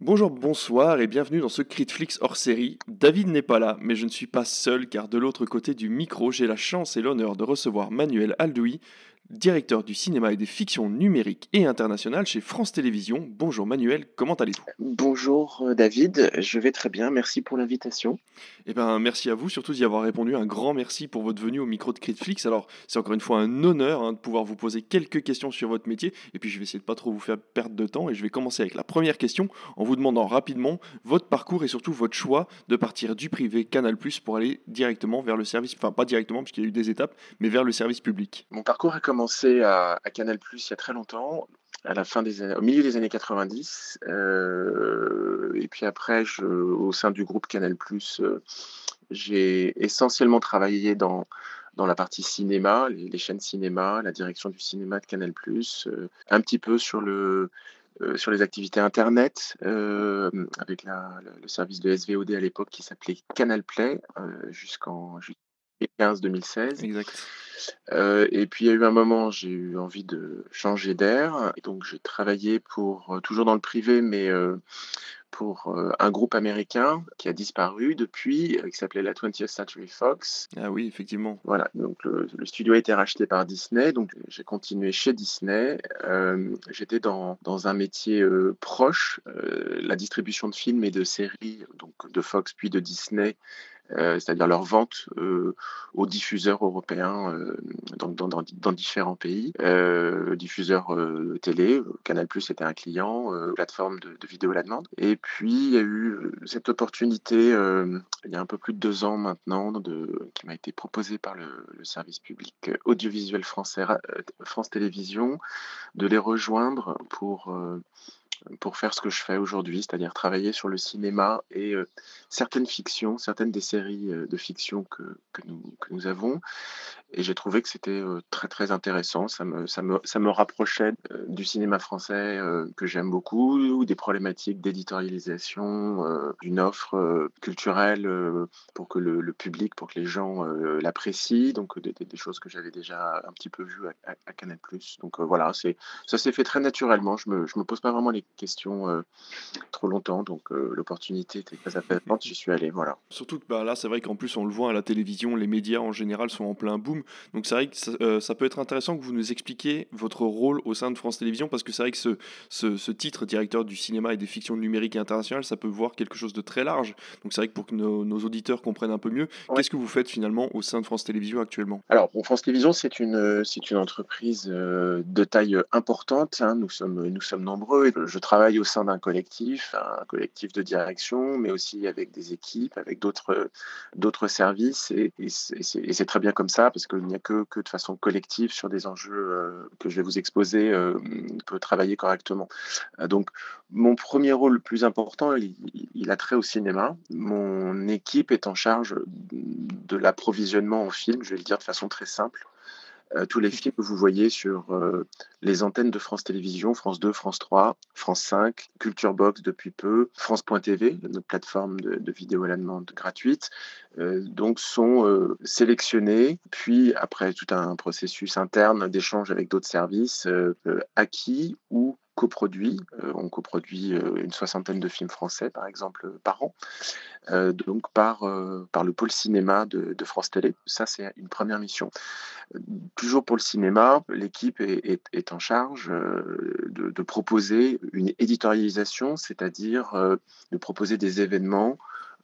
Bonjour, bonsoir et bienvenue dans ce Critflix hors série. David n'est pas là, mais je ne suis pas seul car de l'autre côté du micro, j'ai la chance et l'honneur de recevoir Manuel Aldoui, directeur du cinéma et des fictions numériques et internationales chez France Télévisions. Bonjour Manuel, comment allez-vous? Bonjour euh, David, je vais très bien, merci pour l'invitation. Eh bien merci à vous surtout d'y avoir répondu, un grand merci pour votre venue au micro de Critflix. Alors c'est encore une fois un honneur hein, de pouvoir vous poser quelques questions sur votre métier et puis je vais essayer de pas trop vous faire perdre de temps et je vais commencer avec la première question en vous demandant rapidement votre parcours et surtout votre choix de partir du privé Canal+, pour aller directement vers le service, enfin pas directement puisqu'il y a eu des étapes, mais vers le service public. Mon parcours a commencé à, à Canal il y a très longtemps, à la fin des au milieu des années 90. euh, et puis après, au sein du groupe Canal euh, j'ai essentiellement travaillé dans, dans la partie cinéma, les, chaînes cinéma, la direction du cinéma de Canal euh, un petit peu sur le. euh, sur les activités Internet, euh, avec le, service de SVOD à l'époque qui s'appelait Canal Play jusqu'en 2015-2016. Exact. Euh, et puis il y a eu un moment, j'ai eu envie de changer d'air. Et donc j'ai travaillé pour, euh, toujours dans le privé, mais euh, pour euh, un groupe américain qui a disparu depuis, qui s'appelait la 20th Century Fox. Ah oui, effectivement. Voilà, donc le, le studio a été racheté par Disney, donc j'ai continué chez Disney. J'étais dans, dans un métier proche, la distribution de films et de séries, donc de Fox puis de Disney, c'est-à-dire leur vente euh, aux diffuseurs européens euh, dans, dans, différents pays. Euh, diffuseurs euh, télé, Canal Plus était un client, euh, plateforme de, vidéo à la demande. Et puis il y a eu euh, cette opportunité euh, il y a un peu plus de deux ans maintenant qui m'a été proposée par le, le service public audiovisuel français, Ra- euh, France Télévisions, de les rejoindre pour euh, pour faire ce que je fais aujourd'hui, c'est-à-dire travailler sur le cinéma et euh, certaines fictions, certaines des séries euh, de fiction que, que, nous, avons. Et j'ai trouvé que c'était euh, très très intéressant. Ça me, ça me, ça me rapprochait du cinéma français que j'aime beaucoup, ou des problématiques d'éditorialisation, d'une offre culturelle pour que le, public, pour que les gens l'apprécient. Donc des, choses que j'avais déjà un petit peu vues à, à- Canal+. Donc voilà, ça s'est fait très naturellement. Je me, je me pose pas vraiment les questions euh, trop longtemps. Donc euh, l'opportunité était très appétante. J'y suis allé. Voilà. Surtout que bah, là, c'est vrai qu'en plus, on le voit à la télévision, les médias en général sont en plein boom. Donc c'est vrai que ça, euh, ça peut être intéressant que vous nous expliquiez votre rôle au sein de France Télévisions, parce que c'est vrai que ce, ce, ce titre, directeur du cinéma et des fictions numériques et internationales, ça peut voir quelque chose de très large. Donc c'est vrai que pour que nos, nos auditeurs comprennent un peu mieux, Ouais. qu'est-ce que vous faites finalement au sein de France Télévisions actuellement? Alors, bon, France Télévisions, c'est une, c'est une entreprise de taille importante. hein. Nous sommes, nous sommes nombreux. Je travaille au sein d'un collectif, un collectif de direction, mais aussi avec des équipes, avec d'autres, services. Et, c'est très bien comme ça, parce qu'il n'y a que, que de façon collective sur des enjeux euh, que je vais vous exposer, euh, on peut travailler correctement. Euh, Donc, mon premier rôle le plus important, il, il- a trait au cinéma. Mon équipe est en charge de l'approvisionnement en films, je vais le dire de façon très simple. Euh, tous les films que vous voyez sur euh, les antennes de France Télévisions, France 2, France 3, France 5, Culture Box depuis peu, France.tv, notre plateforme de, vidéo à la demande gratuite, euh, donc sont sélectionnés, puis après tout un processus interne d'échange avec d'autres services, acquis ou coproduits. Euh, on coproduit euh, une soixantaine de films français, par exemple, par an, euh, donc par, euh, par le pôle cinéma de, France Télé. Ça, c'est une première mission. Toujours pour le cinéma, l'équipe est, en charge euh, de, proposer une éditorialisation, c'est-à-dire euh, de proposer des événements,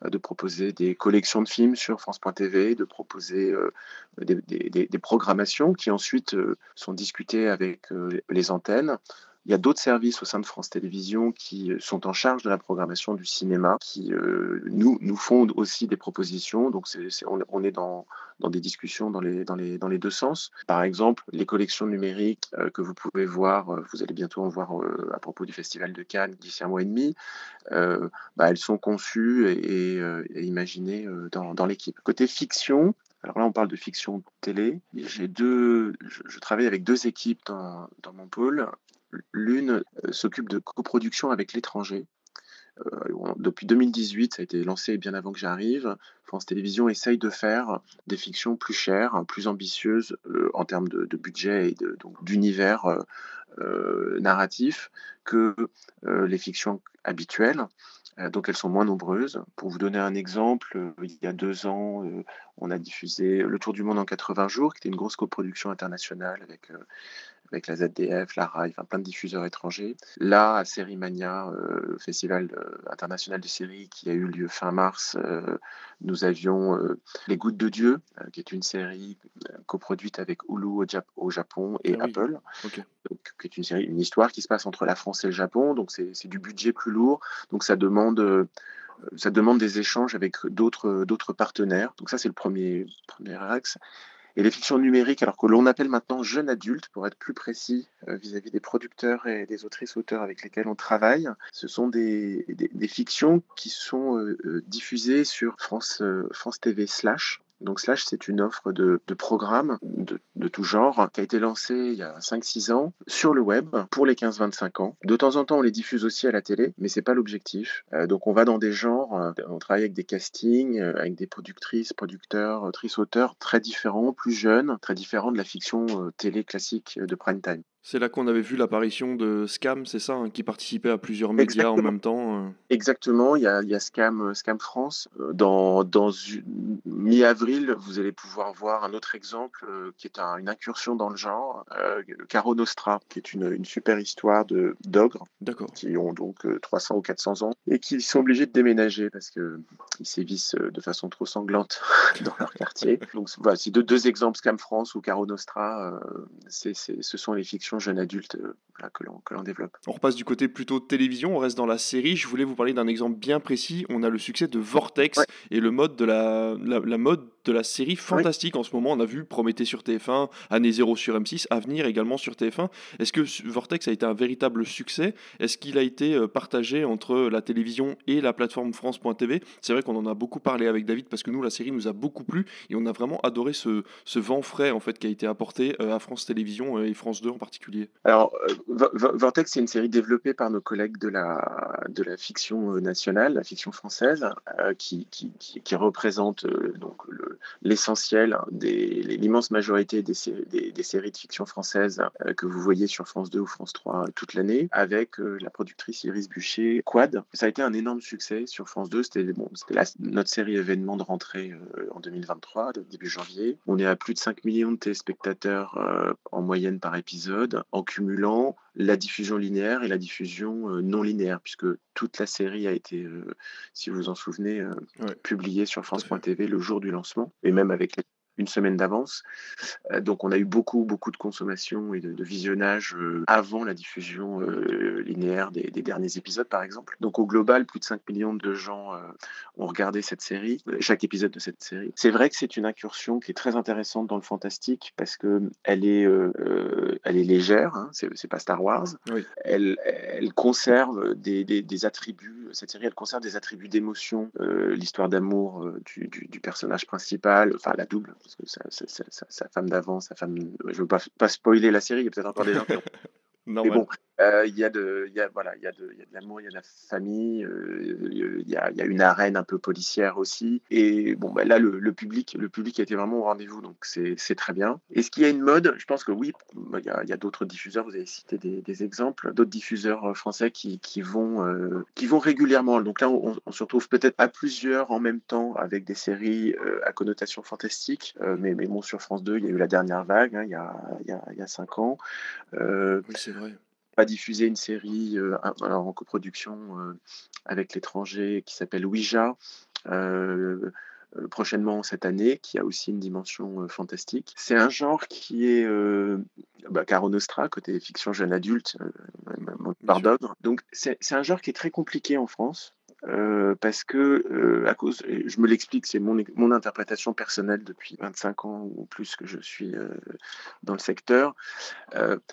euh, de proposer des collections de films sur France.tv, de proposer euh, des, programmations qui ensuite euh, sont discutées avec euh, les antennes. Il y a d'autres services au sein de France Télévisions qui euh, sont en charge de la programmation du cinéma, qui euh, nous, nous font aussi des propositions. Donc, on, est dans, dans des discussions dans les, dans, les, dans les deux sens. Par exemple, les collections numériques euh, que vous pouvez voir, vous allez bientôt en voir à propos du Festival de Cannes d'ici un mois et demi, bah, elles sont conçues et, imaginées dans, dans l'équipe. Côté fiction, alors là, on parle de fiction télé. J'ai deux, je, je travaille avec deux équipes dans, dans mon pôle. L'une euh, s'occupe de coproduction avec l'étranger. Euh, depuis 2018, ça a été lancé bien avant que j'arrive. France Télévisions essaye de faire des fictions plus chères, plus ambitieuses euh, en termes de, budget et d'univers narratif que les fictions habituelles. Donc elles sont moins nombreuses. Pour vous donner un exemple, il y a deux ans, on a diffusé Le Tour du Monde en 80 jours, qui était une grosse coproduction internationale avec avec la ZDF, la RAI, enfin plein de diffuseurs étrangers. Là, à Sérimania, euh, Festival euh, international de série qui a eu lieu fin mars, euh, nous avions Les Gouttes de Dieu, qui est une série coproduite avec Hulu au, Japon et ah Apple, donc, qui est une série, une histoire qui se passe entre la France et le Japon. Donc c'est du budget plus lourd, donc ça demande ça demande des échanges avec d'autres partenaires. Donc ça, c'est le premier, premier axe. Et les fictions numériques, alors que l'on appelle maintenant jeunes adultes, pour être plus précis euh, vis-à-vis des producteurs et des autrices-auteurs avec lesquels on travaille, ce sont des, des, fictions qui sont euh, euh, diffusées sur France, France TV slash. Donc Slash, c'est une offre de, programmes de, tout genre qui a été lancée il y a 5-6 ans sur le web pour les 15-25 ans. De temps en temps, on les diffuse aussi à la télé, mais c'est pas l'objectif. Euh, donc on va dans des genres, euh, on travaille avec des castings, euh, avec des productrices, producteurs, autrices, auteurs très différents, plus jeunes, très différents de la fiction télé classique de prime time. C'est là qu'on avait vu l'apparition de Scam, c'est ça, hein, qui participait à plusieurs médias en même temps. Euh. Exactement, il y a, il y a Scam, euh, Scam France. Euh, dans, dans mi-avril, vous allez pouvoir voir un autre exemple qui est une incursion dans le genre, Caro Nostra, qui est une, une super histoire de d'ogres qui ont donc 300 ou 400 ans et qui sont obligés de déménager parce qu'ils sévissent de façon trop sanglante dans leur quartier. Donc voilà, c'est deux, deux exemples, Scam France ou Caro Nostra, ce sont les fictions jeune adulte euh, que l'on développe. On repasse du côté plutôt télévision, on reste dans la série. Je voulais vous parler d'un exemple bien précis. On a le succès de Vortex et le mode de la, la, mode de la série fantastique en ce moment. On a vu Prométhée sur TF1, Année 0 sur M6, Avenir également sur TF1. Est-ce que Vortex a été un véritable succès? Est-ce qu'il a été euh, partagé entre la télévision et la plateforme France.tv C'est vrai qu'on en a beaucoup parlé avec David parce que nous, la série nous a beaucoup plu et on a vraiment adoré ce, ce vent frais en fait qui a été apporté euh, à France Télévisions et France 2 en particulier. Alors, Vortex, c'est une série développée par nos collègues de la, de la fiction euh, nationale, la fiction française, euh, qui, qui, qui, représente euh, donc l'essentiel, l'immense majorité des, séries de fiction françaises que vous voyez sur France 2 ou France 3 toute l'année, avec la productrice Iris Bûcher, Quad. Ça a été un énorme succès sur France 2. C'était bon, notre série événement de rentrée en 2023, début janvier. On est à plus de 5 millions de téléspectateurs en moyenne par épisode, en cumulant la diffusion linéaire et la diffusion euh, non linéaire, puisque toute la série a été, euh, si vous vous en souvenez, euh, publiée sur France.tv le jour du lancement, et même avec les une semaine d'avance. Euh, donc on a eu beaucoup, beaucoup de consommation et de, visionnage euh, avant la diffusion euh, linéaire des, derniers épisodes, par exemple. Donc au global, plus de 5 millions de gens ont regardé cette série, chaque épisode de cette série. C'est vrai que c'est une incursion qui est très intéressante dans le fantastique parce que elle est, elle est légère, hein, c'est pas Star Wars. Elle, elle conserve des, des, attributs, cette série, elle conserve des attributs d'émotion, l'histoire d'amour du, du, du personnage principal, enfin la double parce que sa, femme d'avant, sa femme. Je ne veux pas, pas spoiler la série, il y a peut-être encore des gens Mais bon, euh, y a de, y a, voilà, il y a de, l'amour, il y a de la famille, euh, il, y a, y a une arène un peu policière aussi. Et bon, bah, là, le, public, le public été vraiment au rendez-vous, donc c'est très bien. Est-ce qu'il y a une mode Je pense que oui. Bah, il y a, a d'autres diffuseurs. Vous avez cité des, exemples, d'autres diffuseurs euh, français qui, qui vont, euh, qui vont régulièrement. Donc là, on, se retrouve peut-être à plusieurs en même temps avec des séries euh, à connotation fantastique. mais, mais bon, sur France 2, il y a eu la dernière vague, hein, il, il, y a, y a cinq ans. oui, c'est vrai pas diffusé une série euh, en coproduction euh, avec l'étranger qui s'appelle Ouija. Euh, prochainement cette année, qui a aussi une dimension fantastique. C'est un genre qui est bah, Caro Nostra, côté fiction jeune adulte, par Donc c'est un genre qui est très compliqué en France. Euh, parce que, euh, à cause, je me l'explique, c'est mon, mon, interprétation personnelle depuis 25 ans ou plus que je suis euh, dans le secteur,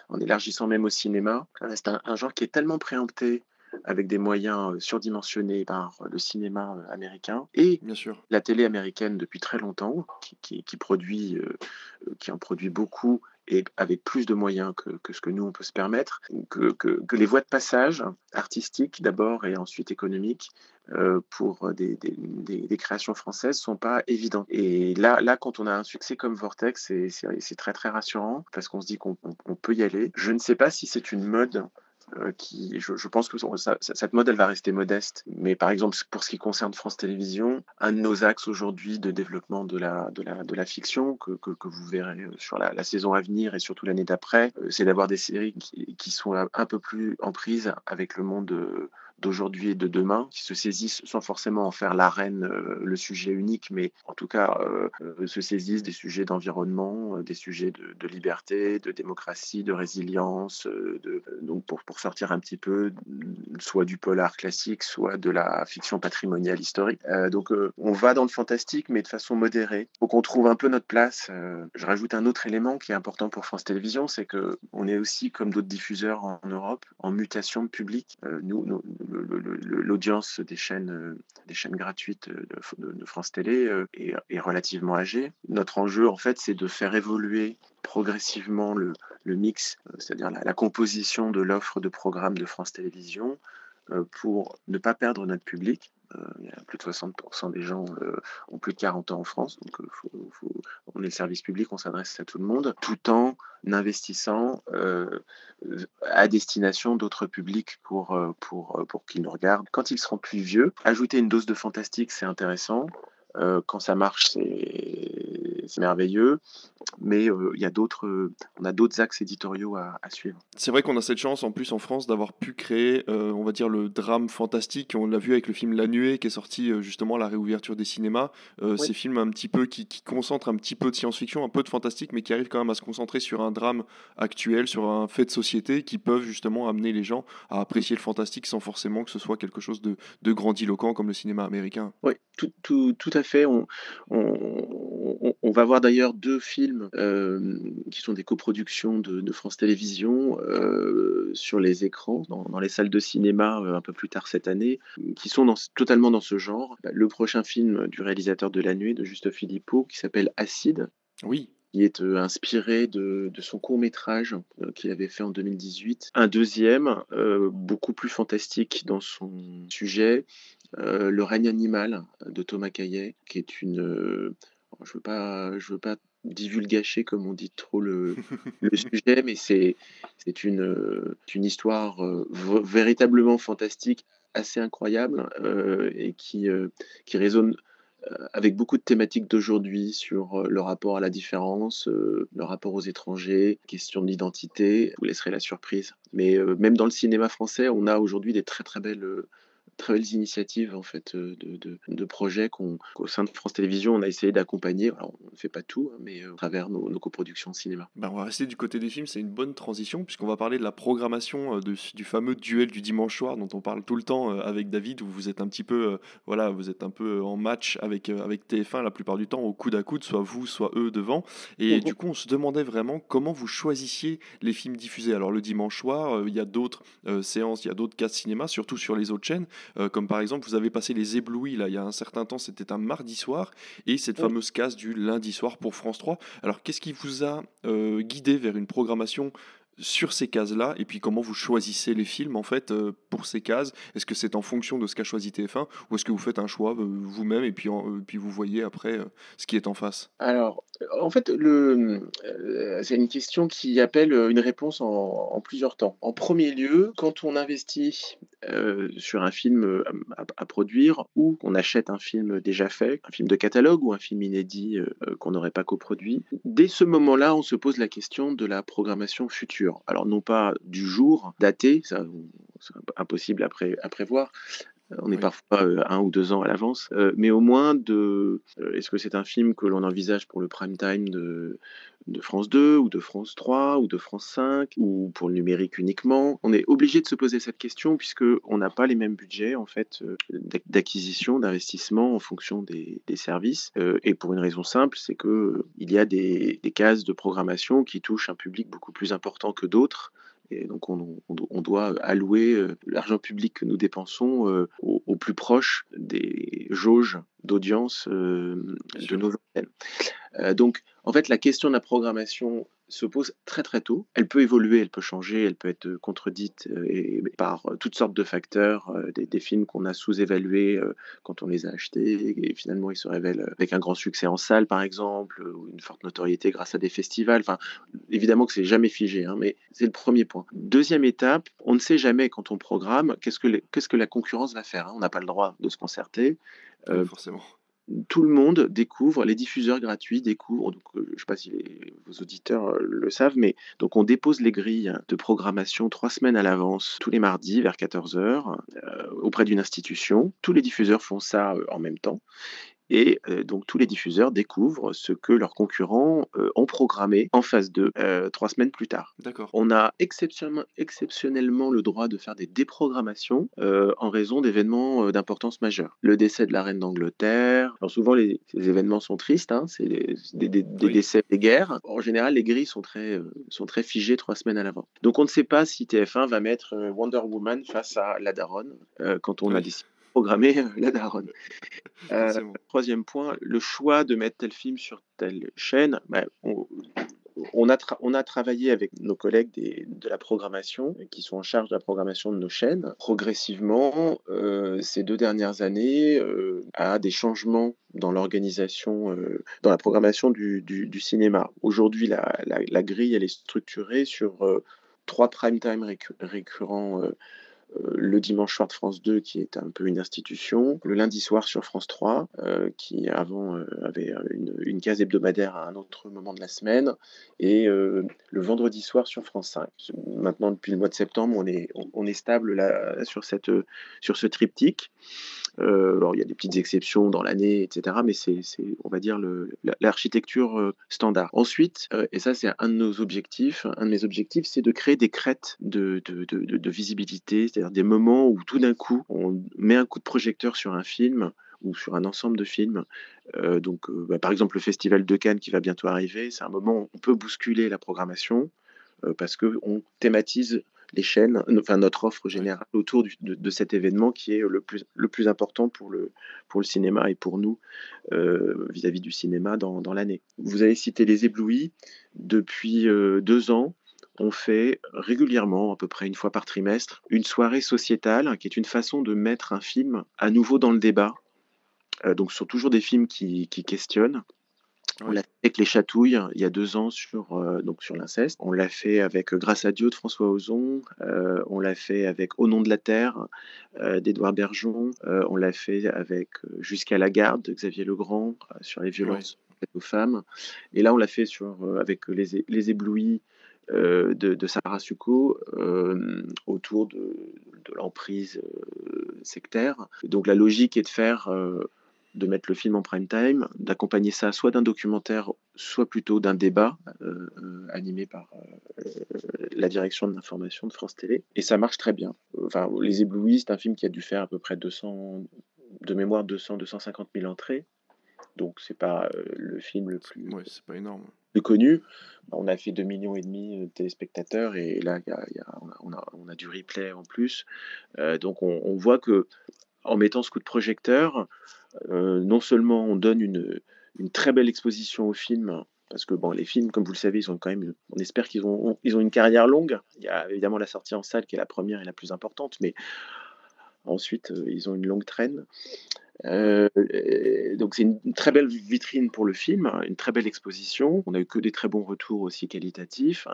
en élargissant même au cinéma. C'est un, un, genre qui est tellement préempté avec des moyens surdimensionnés par le cinéma américain et Bien sûr. la télé américaine depuis très longtemps, qui, qui, qui produit, qui en produit beaucoup et avec plus de moyens que, ce que nous, on peut se permettre, que, les voies de passage artistiques d'abord et ensuite économiques euh, pour des, créations françaises sont pas évidentes. Et là, là, quand on a un succès comme Vortex, c'est très très rassurant parce qu'on se dit qu'on peut y aller. Je ne sais pas si c'est une mode qui, je, pense que cette mode, va rester modeste. Mais par exemple, pour ce qui concerne France Télévisions, un de nos axes aujourd'hui de développement de la, de la, de la fiction, que, que, vous verrez sur la, la, saison à venir et surtout l'année d'après, euh, c'est d'avoir des séries qui, qui, sont un peu plus en prise avec le monde d'aujourd'hui et de demain, qui se saisissent sans forcément en faire l'arène, euh, le sujet unique, mais en tout cas euh, euh, se saisissent des sujets d'environnement, des sujets de, liberté, de démocratie, de résilience, de, donc pour, pour sortir un petit peu soit du polar classique, soit de la fiction patrimoniale historique. donc on va dans le fantastique, mais de façon modérée. Faut qu'on trouve un peu notre place. je rajoute un autre élément qui est important pour France Télévisions, c'est que on est aussi, comme d'autres diffuseurs en, Europe, en mutation nous, nous l'audience des chaînes, euh, des chaînes gratuites de, France Télé euh, est, relativement âgée. Notre enjeu, en fait, c'est de faire évoluer progressivement le, mix, euh, c'est-à-dire la, composition de l'offre de programmes de France Télévisions pour ne pas perdre notre public. a plus de 60% des gens ont plus de 40 ans en France, donc on est le service public, on s'adresse à tout le monde, tout en investissant à destination d'autres publics pour, pour, pour qu'ils nous regardent. Quand ils seront plus vieux, ajouter une dose de fantastique, c'est intéressant. Quand ça marche, c'est merveilleux mais euh, il y a d'autres, euh, on a d'autres axes éditoriaux à, suivre. C'est vrai qu'on a cette chance en plus en France d'avoir pu créer, euh, on va dire, le drame fantastique. On l'a vu avec le film La Nuée qui est sorti justement à la réouverture des cinémas. Ces films un petit peu qui, qui, concentrent un petit peu de science-fiction, un peu de fantastique, mais qui arrivent quand même à se concentrer sur un drame actuel, sur un fait de société, qui peuvent justement amener les gens à apprécier le fantastique sans forcément que ce soit quelque chose de, de grandiloquent comme le cinéma américain. Oui, tout, tout, tout à fait. On, on, on va voir d'ailleurs deux films euh, qui sont des coproductions de, France Télévisions euh, sur les écrans, dans, les salles de cinéma euh, un peu plus tard cette année, qui sont dans, totalement dans ce genre. Le prochain film du réalisateur de La Nuit, de Juste Philippot, qui s'appelle Acide. Oui, qui est inspiré de, son court métrage qu'il avait fait en 2018. Un deuxième, beaucoup plus fantastique dans son sujet, Le règne animal de Thomas Caillet, qui est une... je veux pas, je veux pas divulgacher, comme on dit trop le, sujet, mais c'est une, une histoire euh, véritablement fantastique, assez incroyable, euh, et qui, euh, qui résonne avec beaucoup de thématiques d'aujourd'hui sur le rapport à la différence, le rapport aux étrangers, question d'identité. Vous laisserai la surprise. Mais même dans le cinéma français, on a aujourd'hui des très très belles très belles initiatives en fait euh, de, de, projets qu'au sein de France Télévisions on a essayé d'accompagner. on ne fait pas tout, hein, mais euh, à travers nos, coproductions cinéma. Ben, on va rester du côté des films, c'est une bonne transition puisqu'on va parler de la programmation euh, de, du fameux duel du dimanche soir dont on parle tout le temps avec David où vous êtes un petit peu voilà vous êtes un peu en match avec avec TF1 la plupart du temps au coude à coude, soit vous soit eux devant. Et mmh du coup on se demandait vraiment comment vous choisissiez les films diffusés. Alors le dimanche soir, il y a d'autres séances, il y a d'autres cas de cinéma, surtout sur les autres chaînes. Euh, comme par exemple, vous avez passé les éblouis, là, il y a un certain temps, c'était un mardi soir, et cette fameuse case du lundi soir pour France 3. Alors, qu'est-ce qui vous a euh, guidé vers une programmation sur ces cases-là et puis comment vous choisissez les films en fait euh, pour ces cases Est-ce que c'est en fonction de ce qu'a choisi TF1 ou est-ce que vous faites un choix vous-même et puis, puis vous voyez après ce qui est en face? Alors en fait, c'est une question qui appelle une réponse en, plusieurs temps. En premier lieu, quand on investit sur un film à, produire ou qu'on achète un film déjà fait, un film de catalogue ou un film inédit qu'on n'aurait pas coproduit, dès ce moment-là, on se pose la question de la programmation future. Alors non pas du jour daté, c'est impossible à prévoir, on est parfois euh, un ou deux ans à l'avance, euh, mais au moins de euh, est-ce que c'est un film que l'on envisage pour le prime time de, de France 2 ou de France 3 ou de France 5 ou pour le numérique uniquement? On est obligé de se poser cette question puisque on n'a pas les mêmes budgets en fait d'acquisition, d'investissement en fonction des, services. Et pour une raison simple, c'est que il y a des, des cases de programmation qui touchent un public beaucoup plus important que d'autres et donc, on, doit allouer euh, l'argent public que nous dépensons euh, au, plus proche des jauges d'audience euh, de nos antennes. donc, en fait, la question de la programmation se pose très très tôt. Elle peut évoluer, elle peut changer, elle peut être contredite et, par toutes sortes de facteurs, des, films qu'on a sous-évalués quand on les a achetés et finalement ils se révèlent avec un grand succès en salle par exemple ou une forte notoriété grâce à des festivals. Enfin, évidemment que c'est jamais figé, hein, mais c'est le premier point. Deuxième étape, on ne sait jamais quand on programme qu'est-ce que, qu'est-ce que la concurrence va faire. Hein. On n'a pas le droit de se concerter. forcément tout le monde découvre, les diffuseurs gratuits découvrent, donc, euh, je ne sais pas si vos auditeurs euh, le savent, mais donc on dépose les grilles de programmation trois semaines à l'avance, tous les mardis vers 14h, euh, auprès d'une institution. Tous les diffuseurs font ça en même temps. Et euh, donc tous les diffuseurs découvrent ce que leurs concurrents euh, ont programmé en phase 2 euh, trois semaines plus tard. D'accord. On a exceptionnellement, exceptionnellement le droit de faire des déprogrammations en raison d'événements d'importance majeure. Le décès de la reine d'Angleterre. Alors souvent les, ces événements sont tristes, hein, c'est des, décès des guerres. En général, les grilles sont très, sont très figées trois semaines à l'avant. Donc on ne sait pas si TF1 va mettre Wonder Woman face à La Daronne quand on a décidé programmer euh, la daronne. Euh, troisième point, le choix de mettre tel film sur telle chaîne, bah, on, a on, a travaillé avec nos collègues de la programmation, qui sont en charge de la programmation de nos chaînes, progressivement, euh, ces deux dernières années, à des changements dans l'organisation, dans la programmation du, cinéma. Aujourd'hui, la, la, grille, elle est structurée sur trois prime time récurrents le dimanche soir de France 2, qui est un peu une institution, le lundi soir sur France 3, euh, qui avant euh, avait une, case hebdomadaire à un autre moment de la semaine, et le vendredi soir sur France 5. Maintenant, depuis le mois de septembre, on est, stable là, sur, sur ce triptyque. Euh, il y a des petites exceptions dans l'année, etc. Mais c'est, on va dire, l'architecture euh, standard. Ensuite, euh, et ça, c'est un de nos objectifs, un de mes objectifs, c'est de créer des crêtes de, de, de, visibilité, c'est-à-dire des moments où tout d'un coup, on met un coup de projecteur sur un film ou sur un ensemble de films. donc, bah, par exemple, le Festival de Cannes qui va bientôt arriver, c'est un moment où on peut bousculer la programmation parce qu'on thématise les chaînes, enfin notre offre générale autour de, cet événement qui est le plus, le plus important pour le, pour le cinéma et pour nous euh, vis-à-vis du cinéma dans, dans l'année. Vous avez cité les éblouis. Depuis euh, deux ans, on fait régulièrement, à peu près une fois par trimestre, une soirée sociétale qui est une façon de mettre un film à nouveau dans le débat. Euh, donc, ce sont toujours des films qui, qui questionnent on l'a fait avec Les Chatouilles il y a deux ans sur, euh, donc sur l'inceste. On l'a fait avec Grâce à Dieu de François Ozon. Euh, on l'a fait avec Au nom de la terre euh, d'Edouard Bergeon. on l'a fait avec Jusqu'à la garde de Xavier Legrand sur les violences aux femmes. Et là, on l'a fait sur, avec les, les éblouis de, Sarah Succo autour de, de l'emprise sectaire. Donc la logique est de faire de mettre le film en prime time, d'accompagner ça soit d'un documentaire, soit plutôt d'un débat euh, euh, animé par euh, la direction de l'information de France Télé. Et ça marche très bien. Enfin, Les Éblouis, c'est un film qui a dû faire à peu près 200, de mémoire 200, 250 000 entrées. Donc c'est pas le film le plus, c'est pas énorme. plus connu. On a fait 2 millions et demi de téléspectateurs et là on, a, du replay en plus. donc on, on, voit que en mettant ce coup de projecteur, non seulement on donne une, très belle exposition au film, parce que bon, les films, comme vous le savez, ils ont quand même, on espère qu'ils ont, ils ont une carrière longue. Il y a évidemment la sortie en salle qui est la première et la plus importante, mais ensuite euh, ils ont une longue traîne. Euh, donc c'est une, très belle vitrine pour le film, une très belle exposition. On a eu que des très bons retours aussi qualitatifs.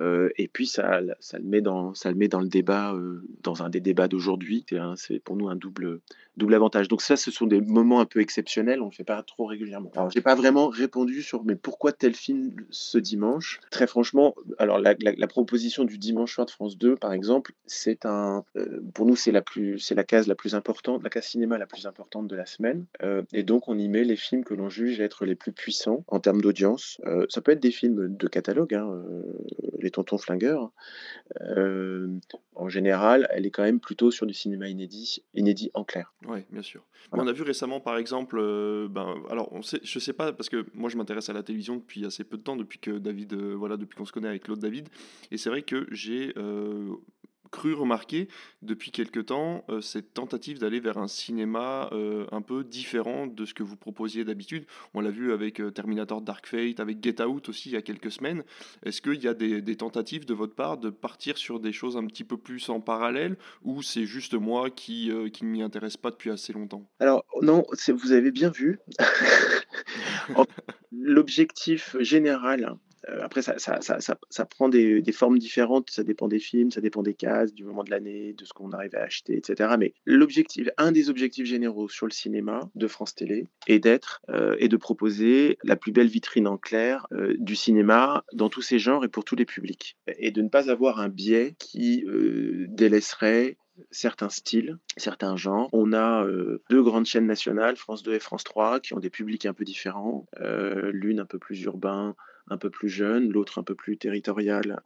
Euh, et puis ça, le met dans, ça le met dans le débat, euh, dans un des débats d'aujourd'hui. C'est pour nous un double, double avantage. Donc ça, ce sont des moments un peu exceptionnels. On ne le fait pas trop régulièrement. Alors j'ai pas vraiment répondu sur mais pourquoi tel film ce dimanche? Très franchement, alors la, proposition du dimanche soir de France 2, par exemple, c'est un, euh, pour nous c'est la plus, la case la plus importante, la case cinéma la plus importante de la semaine. et donc on y met les films que l'on juge être les plus puissants en termes d'audience. ça peut être des films de catalogue. Hein, les tontons flingueurs, euh, en général, elle est quand même plutôt sur du cinéma inédit, inédit en clair. Oui, bien sûr. On a vu récemment, par exemple, euh, ben, alors on sait, je sais pas parce que moi je m'intéresse à la télévision depuis assez peu de temps, depuis que David, euh, voilà, depuis qu'on se connaît avec Claude David, et c'est vrai que j'ai cru remarquer depuis quelque temps euh, cette tentative d'aller vers un cinéma euh, un peu différent de ce que vous proposiez d'habitude. On l'a vu avec euh, Terminator Dark Fate, avec Get Out aussi il y a quelques semaines. Est-ce qu'il y a des, des, tentatives de votre part de partir sur des choses un petit peu plus en parallèle ou c'est juste moi qui, qui ne m'y intéresse pas depuis assez longtemps? Alors non, vous avez bien vu. L'objectif général après, ça, prend des, des, formes différentes, ça dépend des films, ça dépend des cases, du moment de l'année, de ce qu'on arrive à acheter, etc. Mais l'objectif, un des objectifs généraux sur le cinéma de France Télé est d'être euh, et de proposer la plus belle vitrine en clair euh, du cinéma dans tous ses genres et pour tous les publics. Et de ne pas avoir un biais qui délaisserait certains styles, certains genres. On a deux grandes chaînes nationales, France 2 et France 3, qui ont des publics un peu différents. L'une un peu plus urbain, un peu plus jeune, l'autre un peu plus territorial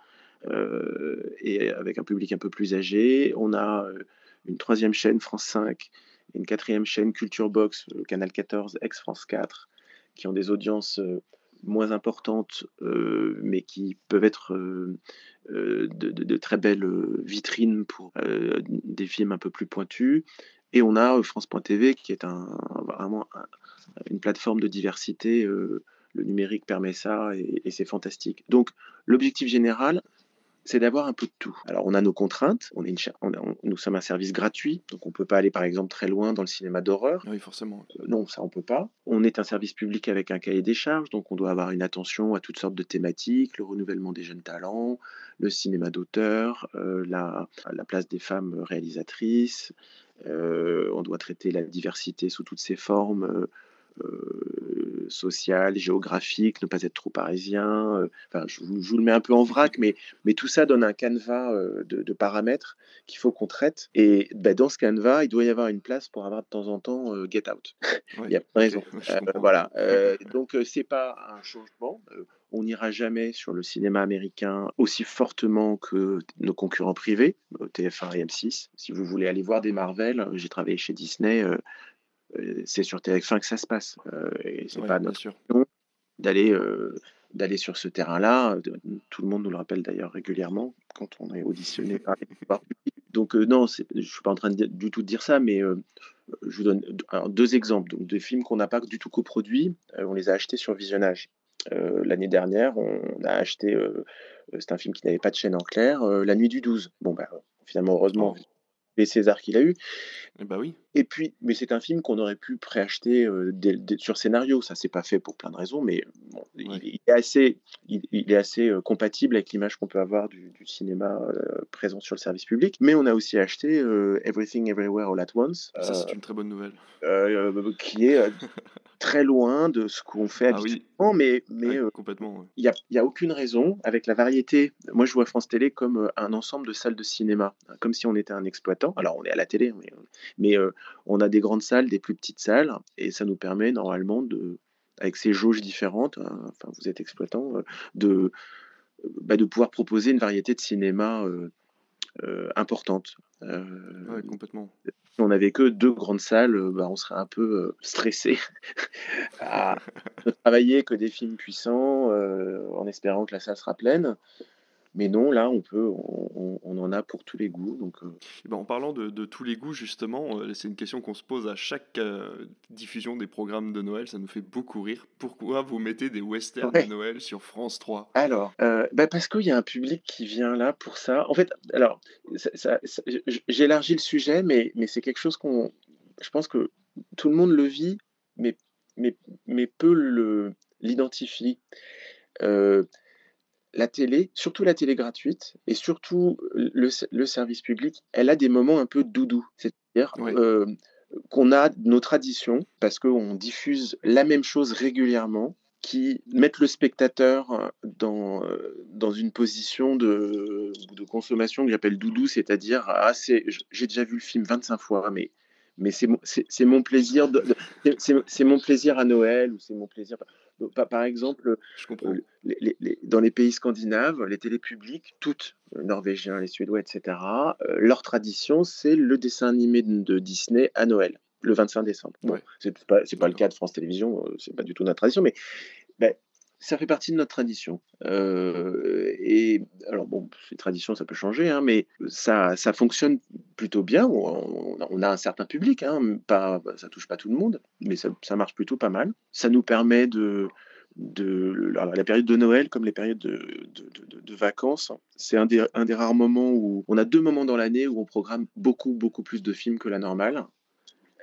euh, et avec un public un peu plus âgé. On a euh, une troisième chaîne, France 5, et une quatrième chaîne, Culture Box, le Canal 14, ex-France 4, qui ont des audiences euh, moins importantes, mais qui peuvent être de, très belles vitrines pour des films un peu plus pointus. Et on a France.tv, qui est vraiment une plateforme de diversité le numérique permet ça et, c'est fantastique. Donc l'objectif général, c'est d'avoir un peu de tout. Alors, on a nos contraintes. On est une nous sommes un service gratuit, donc on ne peut pas aller, par exemple, très loin dans le cinéma d'horreur. Oui, forcément. Euh, non, ça, on ne peut pas. On est un service public avec un cahier des charges, donc on doit avoir une attention à toutes sortes de thématiques, le renouvellement des jeunes talents, le cinéma d'auteur, euh, la, la, place des femmes réalisatrices. Euh, on doit traiter la diversité sous toutes ses formes. Euh, social, géographique, ne pas être trop parisien. Euh, enfin, je vous, le mets un peu en vrac, mais, mais tout ça donne un canevas euh, de, paramètres qu'il faut qu'on traite. Et ben, dans ce canevas, il doit y avoir une place pour avoir de temps en temps Get Out. il y a raison. voilà. donc, c'est pas un changement. on n'ira jamais sur le cinéma américain aussi fortement que nos concurrents privés, TF1 et M6. Si vous voulez aller voir des Marvel, j'ai travaillé chez Disney c'est sur TF1 que ça se passe. Euh, et c'est pas notre d'aller euh, d'aller sur ce terrain-là. Tout le monde nous le rappelle d'ailleurs régulièrement quand on est auditionné par Donc non, je ne suis pas en train de, du tout de dire ça, mais je vous donne deux exemples donc, de films qu'on n'a pas du tout coproduits. on les a achetés sur visionnage. L'année dernière, on a acheté, c'est un film qui n'avait pas de chaîne en clair, La Nuit du 12. Bon, bah, finalement, heureusement, oh les Césars qu'il a eu. bah oui. Et puis, mais c'est un film qu'on aurait pu préacheter euh, sur scénario. Ça s'est pas fait pour plein de raisons, mais il, est assez, il, est assez euh, compatible avec l'image qu'on peut avoir du, cinéma euh, présent sur le service public. Mais on a aussi acheté Everything Everywhere All at Once. Ça, c'est une très bonne nouvelle. qui est très loin de ce qu'on fait ah habituellement, mais mais complètement. Il n'y a, a, aucune raison avec la variété. Moi, je vois France Télé comme un ensemble de salles de cinéma, comme si on était un exploitant. Alors, on est à la télé, mais, mais on a des grandes salles, des plus petites salles, et ça nous permet normalement de, avec ces jauges différentes, hein, enfin vous êtes exploitant, euh, de, bah, de pouvoir proposer une variété de cinéma euh, euh, importante. complètement. Si on n'avait que deux grandes salles, bah, on serait un peu stressé à ne travailler que des films puissants en espérant que la salle sera pleine. Mais non, là, on peut, on, en a pour tous les goûts. Donc, euh. eh ben, en parlant de, tous les goûts, justement, euh, c'est une question qu'on se pose à chaque euh, diffusion des programmes de Noël. Ça nous fait beaucoup rire. Pourquoi vous mettez des westerns de Noël sur France 3 Alors, bah, parce qu'il y a un public qui vient là pour ça. En fait, alors, j'élargis le sujet, mais, mais c'est quelque chose qu'on. Je pense que tout le monde le vit, mais, mais, mais peu l'identifie la télé, surtout la télé gratuite et surtout le, service public, elle a des moments un peu doudou. C'est-à-dire euh, qu'on a nos traditions parce qu'on diffuse la même chose régulièrement qui mettent le spectateur dans, dans une position de, de consommation que j'appelle doudou, c'est-à-dire ah, j'ai déjà vu le film 25 fois, mais mais c'est mon, mon plaisir de, c'est mon plaisir à Noël ou c'est mon plaisir par exemple, euh, dans les pays scandinaves, les télés publiques, toutes, les euh, norvégiens, les suédois, etc., euh, leur tradition, c'est le dessin animé de, Disney à Noël, le 25 décembre. Bon, c'est pas, pas le cas de France Télévisions, c'est pas du tout notre tradition, mais ben, ça fait partie de notre tradition. Euh, et alors bon, ces traditions, ça peut changer, hein, mais ça, ça fonctionne plutôt bien. On, a un certain public, hein, pas, ça touche pas tout le monde, mais ça, marche plutôt pas mal. Ça nous permet de, de la période de Noël comme les périodes de, de, de, vacances. C'est un des, un des rares moments où on a deux moments dans l'année où on programme beaucoup, beaucoup plus de films que la normale.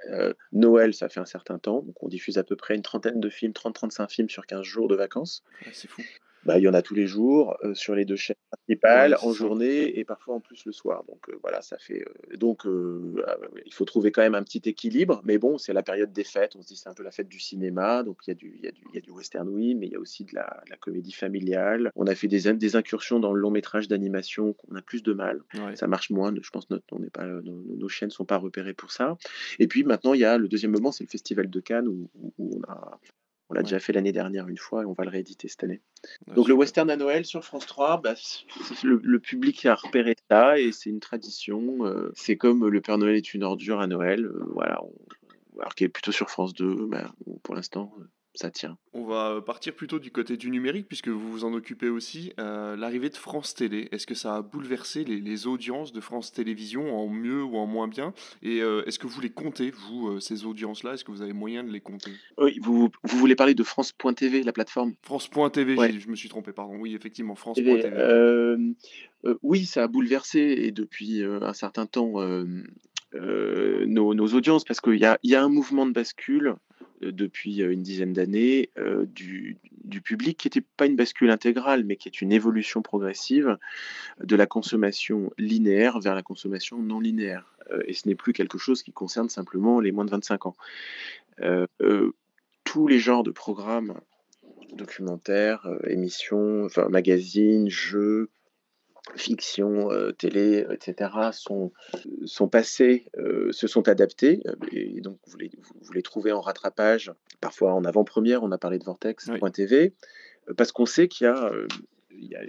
Euh, Noël, ça fait un certain temps, donc on diffuse à peu près une trentaine de films, 30-35 films sur 15 jours de vacances. c'est fou. Bah, il y en a tous les jours euh, sur les deux chaînes principales, en journée et parfois en plus le soir. Donc euh, voilà, ça fait. Euh, donc ah, il faut trouver quand même un petit équilibre. Mais bon, c'est la période des fêtes. On se dit c'est un peu la fête du cinéma. Donc il y, a du, y, a du, y a du western, oui, mais il y a aussi de la, la, comédie familiale. On a fait des, des incursions dans le long métrage d'animation qu'on a plus de mal. Ça marche moins. Je pense on pas, nos, nos, chaînes ne sont pas repérées pour ça. Et puis maintenant, il y a le deuxième moment, c'est le Festival de Cannes où, où on a on l'a déjà fait l'année dernière une fois et on va le rééditer cette année. Donc le western à Noël sur France 3, bah, le, public a repéré ça et c'est une tradition. Euh, c'est comme le Père Noël est une ordure à Noël. Euh, voilà, alors qu'il est plutôt sur France 2, bah, pour l'instant, euh, ça tient. On va partir plutôt du côté du numérique, puisque vous vous en occupez aussi. Euh, l'arrivée de France Télé, est-ce que ça a bouleversé les, audiences de France Télévisions en mieux ou en moins bien? Et euh, est-ce que vous les comptez, vous, euh, ces audiences-là? Est-ce que vous avez moyen de les compter? Oui, vous, vous voulez parler de France.tv, la plateforme? France.tv, je me suis trompé, pardon. Oui, effectivement, France.tv. oui, ça a bouleversé, et depuis un certain temps, nos, nos, audiences, parce qu'il y a, y a un mouvement de bascule euh, depuis euh, une dizaine d'années euh, du, public qui n'était pas une bascule intégrale, mais qui est une évolution progressive de la consommation linéaire vers la consommation non linéaire. et ce n'est plus quelque chose qui concerne simplement les moins de 25 ans. tous les genres de programmes, documentaires, émissions, magazines, jeux, fiction, euh, télé, etc., sont, sont passés, euh, se sont adaptés, euh, et donc vous les, vous les trouvez en rattrapage, parfois en avant-première, on a parlé de Vortex.tv, parce qu'on sait qu'il y a il y a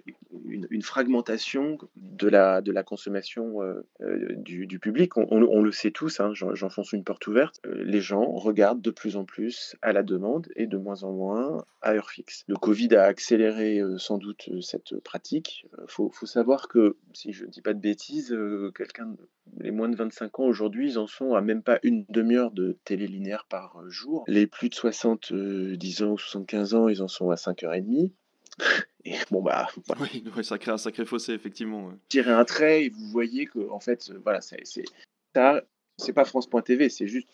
une, fragmentation de la, de la consommation euh, euh, du, public. On, le sait tous, hein, j'enfonce une porte ouverte. Euh, les gens regardent de plus en plus à la demande et de moins en moins à heure fixe. Le Covid a accéléré sans doute cette pratique. Il faut, faut, savoir que, si je ne dis pas de bêtises, quelqu'un, les moins de 25 ans aujourd'hui, ils en sont à même pas une demi-heure de télé linéaire par jour. Les plus de 70 ans ou 75 ans, ils en sont à 5h30. Et bon, bah. Oui, ça crée un sacré fossé, effectivement. Tirez un trait et vous voyez que, en fait, euh, voilà, c'est ça, c'est pas France.tv, c'est juste,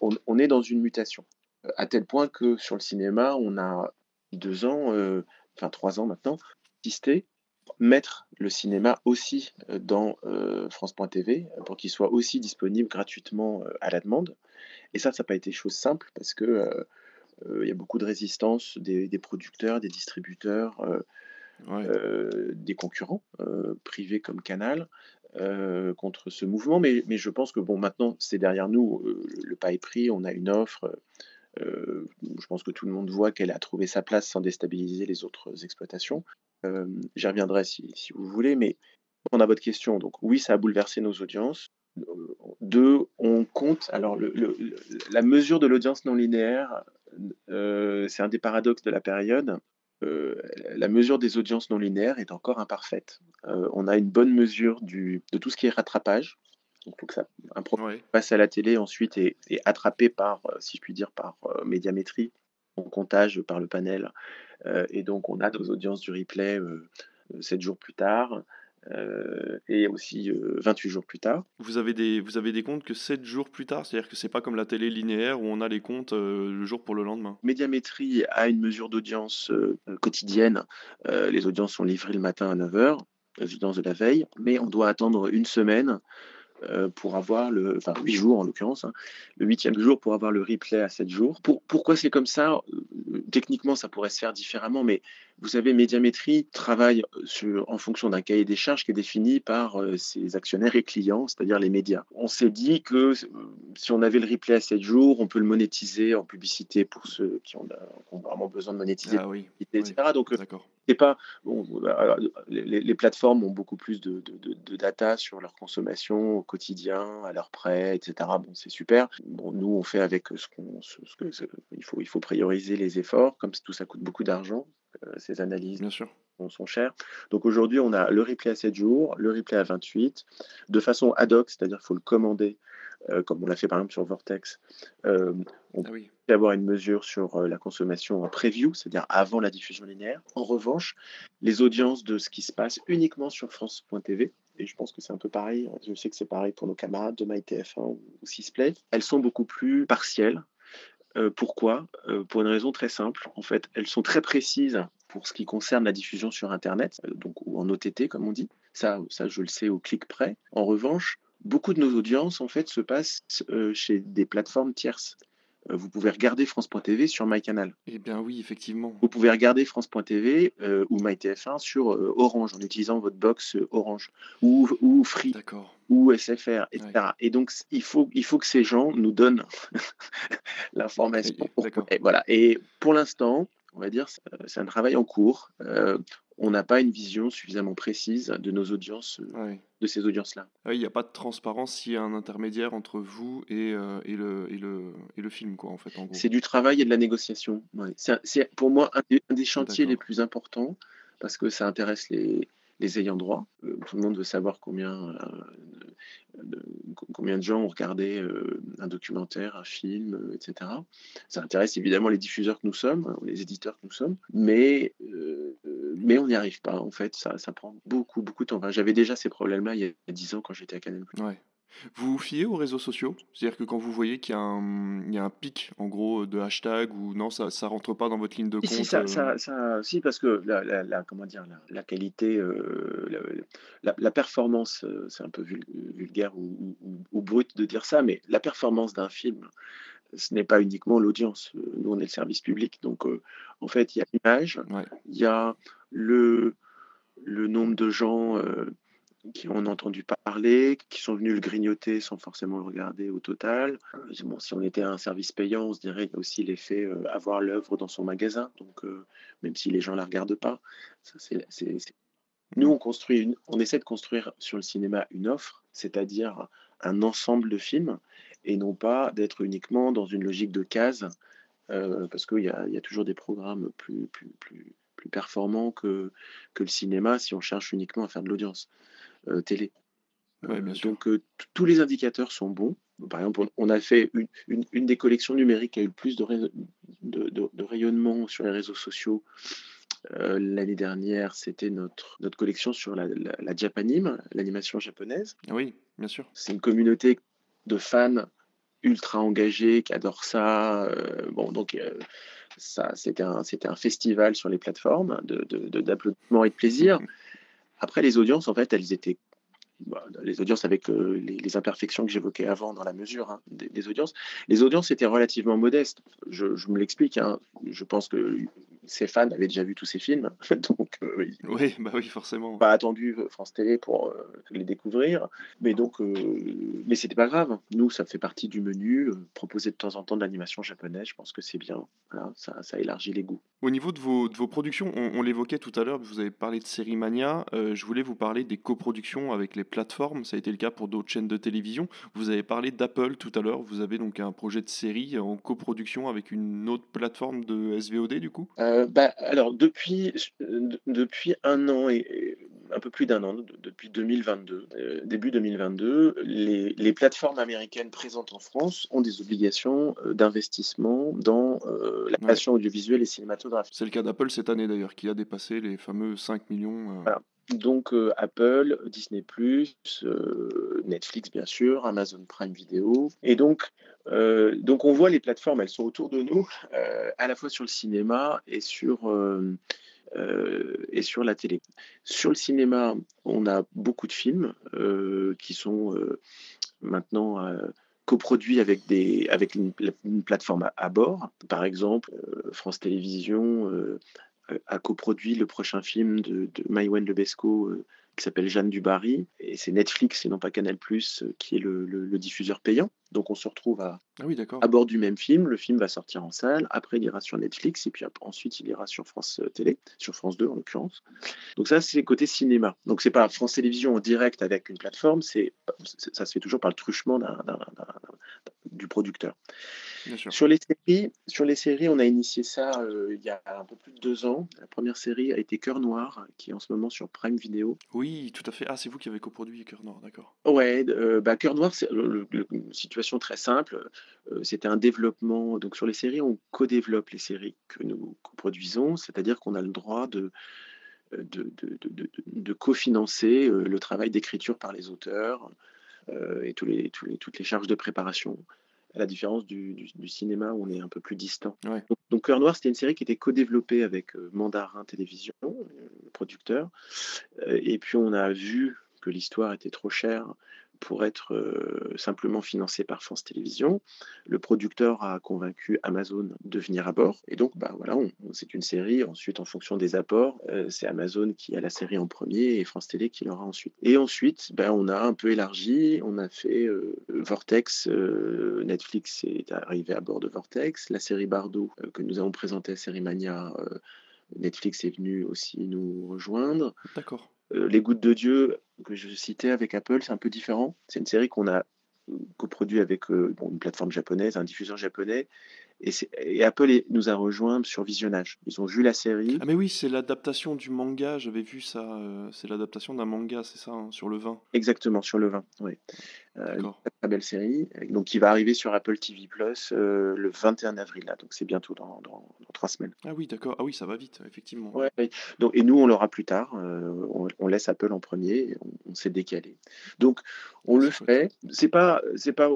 on, est dans une mutation. Euh, à tel point que sur le cinéma, on a deux ans, euh, enfin trois ans maintenant, assisté mettre le cinéma aussi dans France.tv pour qu'il soit aussi disponible gratuitement à la demande. Et ça, ça n'a pas été chose simple parce que il y a beaucoup de résistance des, producteurs, des distributeurs, des concurrents privés comme Canal. contre ce mouvement, mais, mais, je pense que bon, maintenant c'est derrière nous, le pas est pris, on a une offre, je pense que tout le monde voit qu'elle a trouvé sa place sans déstabiliser les autres exploitations. J'y reviendrai si, si, vous voulez, mais on a votre question. Donc oui, ça a bouleversé nos audiences. Deux, on compte. Alors le, la mesure de l'audience non linéaire, euh, c'est un des paradoxes de la période. Euh, la mesure des audiences non linéaires est encore imparfaite. Euh, on a une bonne mesure du, de tout ce qui est rattrapage. Donc, il faut que ça, un programme passe à la télé ensuite et est attrapé par, si je puis dire, par médiamétrie, en comptage par le panel. et donc, on a nos audiences du replay 7 jours plus tard. Euh, et aussi 28 euh, jours plus tard. Vous avez des, vous avez des comptes que 7 jours plus tard, c'est-à-dire que c'est pas comme la télé linéaire où on a les comptes euh, le jour pour le lendemain. Médiamétrie a une mesure d'audience quotidienne. les audiences sont livrées le matin à 9h, les audiences de la veille, mais on doit attendre une semaine pour avoir le, enfin 8 jours en l'occurrence, hein, le huitième jour pour avoir le replay à 7 jours. Pour, pourquoi c'est comme ça? Techniquement, ça pourrait se faire différemment, mais vous savez, Médiamétrie travaille sur, en fonction d'un cahier des charges qui est défini par ses actionnaires et clients, c'est-à-dire les médias. On s'est dit que si on avait le replay à 7 jours, on peut le monétiser en publicité pour ceux qui ont, vraiment besoin de monétiser, ah oui, etc. Donc, c'est pas bon, les, plateformes ont beaucoup plus de, de, data sur leur consommation au quotidien, à leurs prêts, etc. Bon, c'est super. Bon, nous, on fait avec ce qu'on, il faut, il faut prioriser les efforts, comme tout ça coûte beaucoup d'argent. Ces analyses Bien sûr. sont chères. Donc aujourd'hui, on a le replay à 7 jours, le replay à 28, de façon ad hoc, c'est-à-dire qu'il faut le commander, comme on l'a fait par exemple sur Vortex. on Ah oui. peut avoir une mesure sur la consommation en preview, c'est-à-dire avant la diffusion linéaire. En revanche, les audiences de ce qui se passe uniquement sur France.tv, et je pense que c'est un peu pareil, je sais que c'est pareil pour nos camarades de MyTF1 ou Sisplay, elles sont beaucoup plus partielles. Euh, pourquoi? Euh, Pour une raison très simple. En fait, elles sont très précises pour ce qui concerne la diffusion sur Internet, euh, donc ou en OTT comme on dit. Ça, ça, je le sais au clic près. En revanche, beaucoup de nos audiences en fait se passent chez des plateformes tierces. Euh, vous pouvez regarder France.tv sur MyCanal. Eh bien oui, effectivement. Vous pouvez regarder France.tv euh, ou MyTF1 sur euh, Orange en utilisant votre box Orange ou, ou Free ou SFR, etc. Et donc il faut, il faut que ces gens nous donnent l'information. Et, voilà. Et pour l'instant, on va dire, c'est un travail en cours on n'a pas une vision suffisamment précise de nos audiences, euh, de ces audiences-là. Ah il n'y a pas de transparence s'il y a un intermédiaire entre vous et, euh, et, le, et, le, et, le, film, quoi, en fait. C'est du travail et de la négociation. C'est pour moi un des chantiers les plus importants parce que ça intéresse les, les ayants droit. Euh, tout le monde veut savoir combien, euh, de, combien de gens ont regardé euh, un documentaire, un film, etc. Ça intéresse évidemment les diffuseurs que nous sommes, hein, les éditeurs que nous sommes, mais, mais on n'y arrive pas. En fait, ça, ça prend beaucoup, beaucoup de temps. J'avais déjà ces problèmes-là il y a 10 ans quand j'étais à Canal+. Ouais. Vous vous fiez aux réseaux sociaux? C'est-à-dire que quand vous voyez qu'il y, a un pic, en gros, de hashtag ou non, ça ne rentre pas dans votre ligne de compte Si, ça, ça, si parce que la, comment dire, la, qualité, euh, la, performance, euh, c'est un peu vulgaire ou, brut de dire ça, mais la performance d'un film, ce n'est pas uniquement l'audience. Nous, on est le service public. Donc, en fait, il y a l'image, il y a le, le nombre de gens qui ont entendu parler, qui sont venus le grignoter sans forcément le regarder au total. Euh, bon, si on était un service payant, on se dirait qu'il y a aussi l'effet euh, avoir l'œuvre dans son magasin, donc euh, même si les gens ne la regardent pas. Ça, c'est, Nous, on, construit on essaie de construire sur le cinéma une offre, c'est-à-dire un ensemble de films, et non pas d'être uniquement dans une logique de case, parce qu'il y, y a, toujours des programmes plus, plus, plus, plus performants que, que le cinéma si on cherche uniquement à faire de l'audience. Euh, télé. Euh, donc euh, tous les indicateurs sont bons. Par exemple, on, a fait une, une, des collections numériques qui a eu le plus de, de, rayonnement sur les réseaux sociaux l'année dernière, c'était notre, notre collection sur la, la, Japanime, l'animation japonaise. Oui, bien sûr. C'est une communauté de fans ultra engagés qui adorent ça. bon, donc ça, c'était un, c'était un festival sur les plateformes d'applaudissements de, et de plaisir. Après, les audiences, en fait, elles étaient bah, les audiences avec euh, les, imperfections que j'évoquais avant dans la mesure hein, des, audiences, les audiences étaient relativement modestes. Je, me l'explique, hein. je pense que ses fans avaient déjà vu tous ces films, donc euh, oui, bah oui, forcément. Pas attendu euh, France Télé pour les découvrir, mais donc, mais c'était pas grave. Nous, ça fait partie du menu. proposer de temps en temps de l'animation japonaise, je pense que c'est bien. ça, ça, élargit les goûts. Au niveau de vos, de vos productions, on, l'évoquait tout à l'heure. Vous avez parlé de Série Mania. je voulais vous parler des coproductions avec les plateformes. Ça a été le cas pour d'autres chaînes de télévision. Vous avez parlé d'Apple tout à l'heure. Vous avez donc un projet de série en coproduction avec une autre plateforme de SVOD du coup? Euh, bah, Alors depuis, depuis un an et, un peu plus d'un an, depuis 2022, euh, début 2022, les, les, plateformes américaines présentes en France ont des obligations euh, d'investissement dans la création audiovisuelle et cinématographique. C'est le cas d'Apple cette année d'ailleurs, qui a dépassé les fameux 5 millions. Voilà. Donc euh, Apple, Disney+, euh, Netflix bien sûr, Amazon Prime Video. Et donc, euh, donc on voit les plateformes, elles sont autour de nous, à la fois sur le cinéma et sur, et sur la télé. Sur le cinéma, on a beaucoup de films qui sont maintenant coproduits avec, des, avec une, plateforme à, bord. Par exemple, France Télévisions a coproduit le prochain film de, de Maïwen Lebesco, euh, qui s'appelle Jeanne Dubarry. Et c'est Netflix et non pas Canal, qui est le, diffuseur payant. Donc on se retrouve à, ah oui, à bord du même film. Le film va sortir en salle. Après, il ira sur Netflix. Et puis ensuite, il ira sur France Télé, sur France 2 en l'occurrence. Donc ça, c'est côté cinéma. Donc c'est pas France Télévisions en direct avec une plateforme. C'est ça se fait toujours par le truchement du producteur. Sur les séries, sur les séries, on a initié ça euh, il y a un peu plus de deux ans. La première série a été Cœur Noir, qui est en ce moment sur Prime Video. Oui, tout à fait. Ah, c'est vous qui avez coproduit Cœur Noir, d'accord. Ouais, euh, bah, Cœur Noir, c'est une situation très simple. Euh, c'était un développement. Donc sur les séries, on co-développe les séries que nous coproduisons, c'est-à-dire qu'on a le droit de de, de, de, cofinancer le travail d'écriture par les auteurs et tous les, toutes les charges de préparation à la différence du, cinéma où on est un peu plus distant. Donc, Cœur Noir, c'était une série qui était co-développée avec euh, Mandarin Télévision, euh, le producteur. Euh, et puis on a vu que l'histoire était trop chère pour être euh, simplement financé par France Télévisions. Le producteur a convaincu Amazon de venir à bord. Et donc, bah, voilà, c'est une série. Ensuite, en fonction des apports, euh, c'est Amazon qui a la série en premier et France Télé qui l'aura ensuite. Et ensuite, bah, on a un peu élargi. On a fait euh, Vortex. Netflix est arrivé à bord de Vortex. La série Bardot que nous avons présentée à Série Mania. Netflix est venu aussi nous rejoindre. D'accord. Euh, Les Gouttes de Dieu, que je citais avec Apple, c'est un peu différent. C'est une série qu'on a coproduit avec euh, une plateforme japonaise, un diffuseur japonais, et, Apple nous a rejoint sur visionnage. Ils ont vu la série. Ah mais oui, c'est l'adaptation du manga, j'avais vu ça. Euh, c'est l'adaptation d'un manga, c'est ça, hein, sur le vin. Exactement, sur le vin, oui. Euh, une très belle série, donc qui va arriver sur Apple TV Plus euh, le 21 avril, là, donc c'est bientôt dans, dans, trois semaines. Ah oui, d'accord. Ah oui, ça va vite, effectivement. Ouais, Donc, et nous, on l'aura plus tard. on, laisse Apple en premier, on, s'est décalé. Donc, on le fait. C'est pas, c'est pas,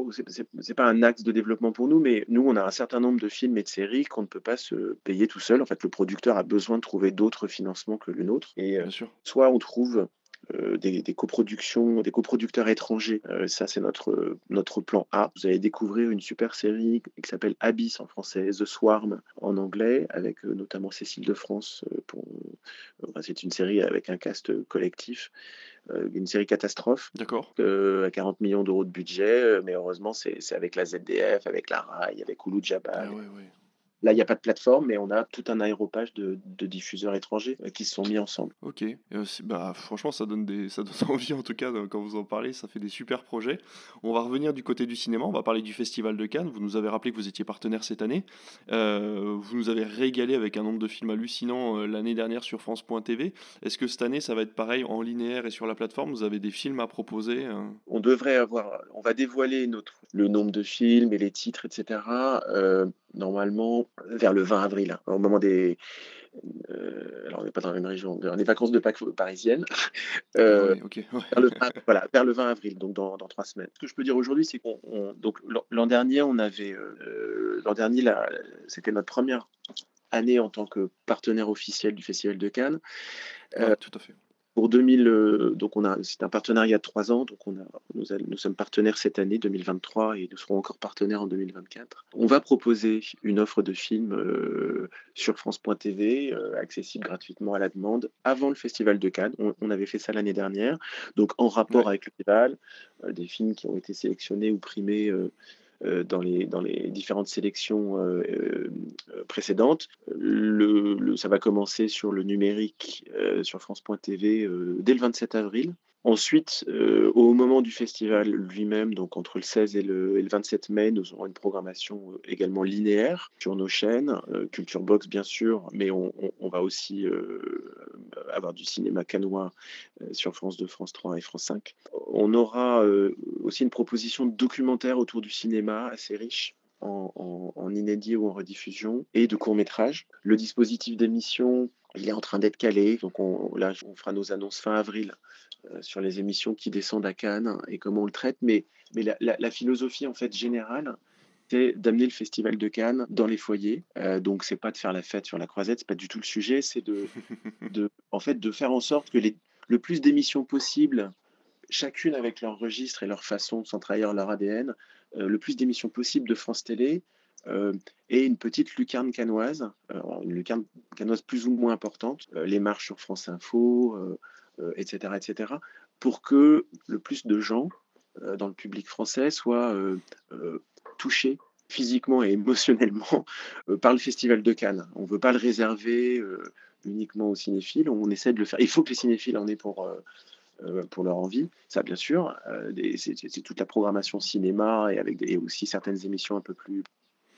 c'est pas un axe de développement pour nous, mais nous, on a un certain nombre de films et de séries qu'on ne peut pas se payer tout seul. En fait, le producteur a besoin de trouver d'autres financements que le nôtre. Et euh, soit on trouve euh, des, coproductions, des coproducteurs étrangers. Euh, ça, c'est notre, notre plan A. Vous allez découvrir une super série qui s'appelle Abyss en français, The Swarm en anglais, avec notamment Cécile de France. Pour... c'est une série avec un cast collectif. une série catastrophe. D'accord. à 40 millions d'euros de budget, mais heureusement, c'est avec la ZDF, avec la RAI, avec Hulu Jabal. Ah Là, il n'y a pas de plateforme, mais on a tout un aéropage de, diffuseurs étrangers euh, qui se sont mis ensemble. Ok, bah, franchement, ça donne, des, ça donne envie en tout cas quand vous en parlez, ça fait des super projets. On va revenir du côté du cinéma, on va parler du Festival de Cannes. Vous nous avez rappelé que vous étiez partenaire cette année. Euh, vous nous avez régalé avec un nombre de films hallucinants euh, l'année dernière sur France.tv. Est-ce que cette année, ça va être pareil en linéaire et sur la plateforme? Vous avez des films à proposer On devrait avoir, on va dévoiler notre, le nombre de films et les titres, etc normalement vers le 20 avril, hein, au moment des. Euh, alors, on n'est pas dans la même région, les vacances de Pâques parisiennes. Euh, vers, le, voilà, vers le 20 avril, donc dans, dans trois semaines. Ce que je peux dire aujourd'hui, c'est qu'on. Donc, l'an dernier, on avait. Euh, l'an dernier, c'était notre première année en tant que partenaire officiel du Festival de Cannes. tout à fait. Pour 2000, euh, donc on a, c'est un partenariat de trois ans, donc on a, nous, nous, sommes partenaires cette année 2023 et nous serons encore partenaires en 2024. On va proposer une offre de films euh, sur France.tv, euh, accessible gratuitement à la demande, avant le Festival de Cannes. On, avait fait ça l'année dernière, donc en rapport avec le festival, des films qui ont été sélectionnés ou primés dans, les, dans les différentes sélections euh, euh, précédentes. Le, ça va commencer sur le numérique sur France.tv dès le 27 avril. Ensuite, au moment du festival lui-même, donc entre le 16 et le, 27 mai, nous aurons une programmation également linéaire sur nos chaînes, Culture Box bien sûr, mais on, va aussi avoir du cinéma canois sur France 2, France 3 et France 5. On aura aussi une proposition documentaire autour du cinéma assez riche. En, inédit ou en rediffusion et de courts métrages. Le dispositif d'émission, il est en train d'être calé. Donc on, là, on fera nos annonces fin avril euh, sur les émissions qui descendent à Cannes et comment on le traite. Mais, mais la, philosophie en fait générale, c'est d'amener le festival de Cannes dans les foyers. Euh, donc c'est pas de faire la fête sur la croisette, c'est pas du tout le sujet. C'est de, de, en fait, de faire en sorte que les, le plus d'émissions possibles chacune avec leur registre et leur façon de trahir leur ADN, le plus d'émissions possibles de France Télé euh, et une petite lucarne canoise, euh, une lucarne canoise plus ou moins importante, les marches sur France Info, etc., etc., pour que le plus de gens dans le public français soient touchés physiquement et émotionnellement par le Festival de Cannes. On ne veut pas le réserver uniquement aux cinéphiles, on essaie de le faire. Il faut que les cinéphiles en aient pour, pour leur envie, ça bien sûr. c'est toute la programmation cinéma et avec aussi certaines émissions un peu plus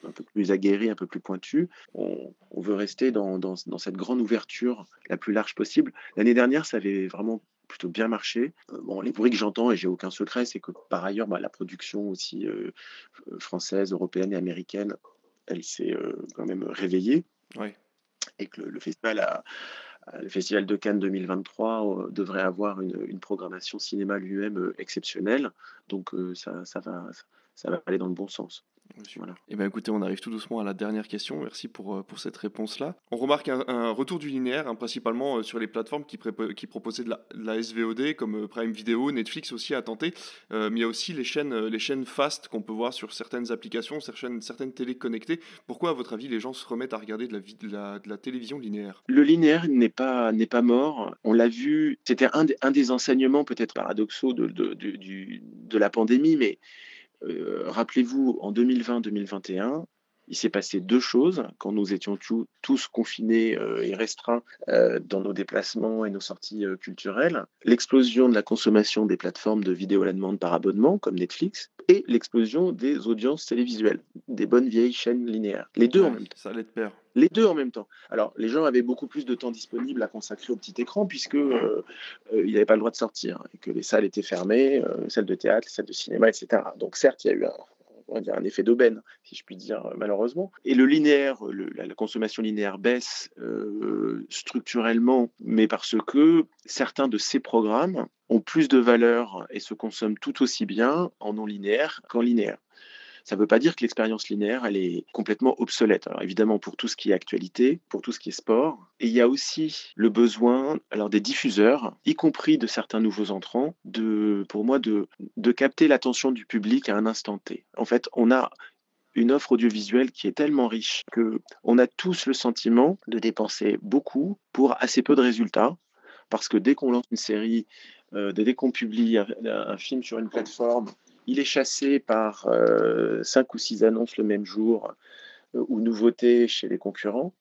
un peu plus aguerri, un peu plus pointu. On, veut rester dans, dans, cette grande ouverture la plus large possible. L'année dernière, ça avait vraiment plutôt bien marché. Euh, bon, les bruits que j'entends, et j'ai aucun secret, c'est que par ailleurs, bah, la production aussi euh, française, européenne et américaine, elle s'est euh, quand même réveillée. Et que le, festival le Festival de Cannes 2023 devrait avoir une, programmation cinéma lui-même exceptionnelle. Donc ça va aller dans le bon sens. Voilà. Et eh ben écoutez, on arrive tout doucement à la dernière question. Merci pour, euh, pour cette réponse-là. On remarque un, retour du linéaire, hein, principalement euh, sur les plateformes qui, qui proposaient de la, SVOD, comme euh, Prime Video, Netflix aussi a tenté. mais il y a aussi les chaînes, les chaînes fast qu'on peut voir sur certaines applications, certaines, certaines télé connectées. Pourquoi, à votre avis, les gens se remettent à regarder de la, de la, de la télévision linéaire? Le linéaire n'est pas, n'est pas mort. On l'a vu, c'était un, un, des enseignements peut-être paradoxaux de, de, la pandémie, mais rappelez-vous, en 2020-2021, il s'est passé deux choses quand nous étions tous confinés euh, et restreints euh, dans nos déplacements et nos sorties culturelles. L'explosion de la consommation des plateformes de vidéo à la demande par abonnement, comme Netflix, et l'explosion des audiences télévisuelles, des bonnes vieilles chaînes linéaires. Les deux en même temps. Ça allait de pair. Les deux en même temps. Alors, les gens avaient beaucoup plus de temps disponible à consacrer au petit écran puisque euh, euh, ils n'avaient pas le droit de sortir et que les salles étaient fermées, euh, celles de théâtre, les salles de cinéma, etc. Donc, certes, il y a eu un, un effet d'aubaine, si je puis dire, malheureusement. Et le linéaire, la, consommation linéaire baisse structurellement, mais parce que certains de ces programmes ont plus de valeur et se consomment tout aussi bien en non linéaire qu'en linéaire. Ça ne veut pas dire que l'expérience linéaire, elle est complètement obsolète. Alors évidemment, pour tout ce qui est actualité, pour tout ce qui est sport. Et il y a aussi le besoin alors, des diffuseurs, y compris de certains nouveaux entrants, de, pour moi, de, de capter l'attention du public à un instant T. En fait, on a une offre audiovisuelle qui est tellement riche que on a tous le sentiment de dépenser beaucoup pour assez peu de résultats parce que dès qu'on lance une série, euh, dès qu'on publie un, film sur une plateforme, il est chassé par euh, cinq ou six annonces le même jour euh, ou nouveautés chez les concurrents.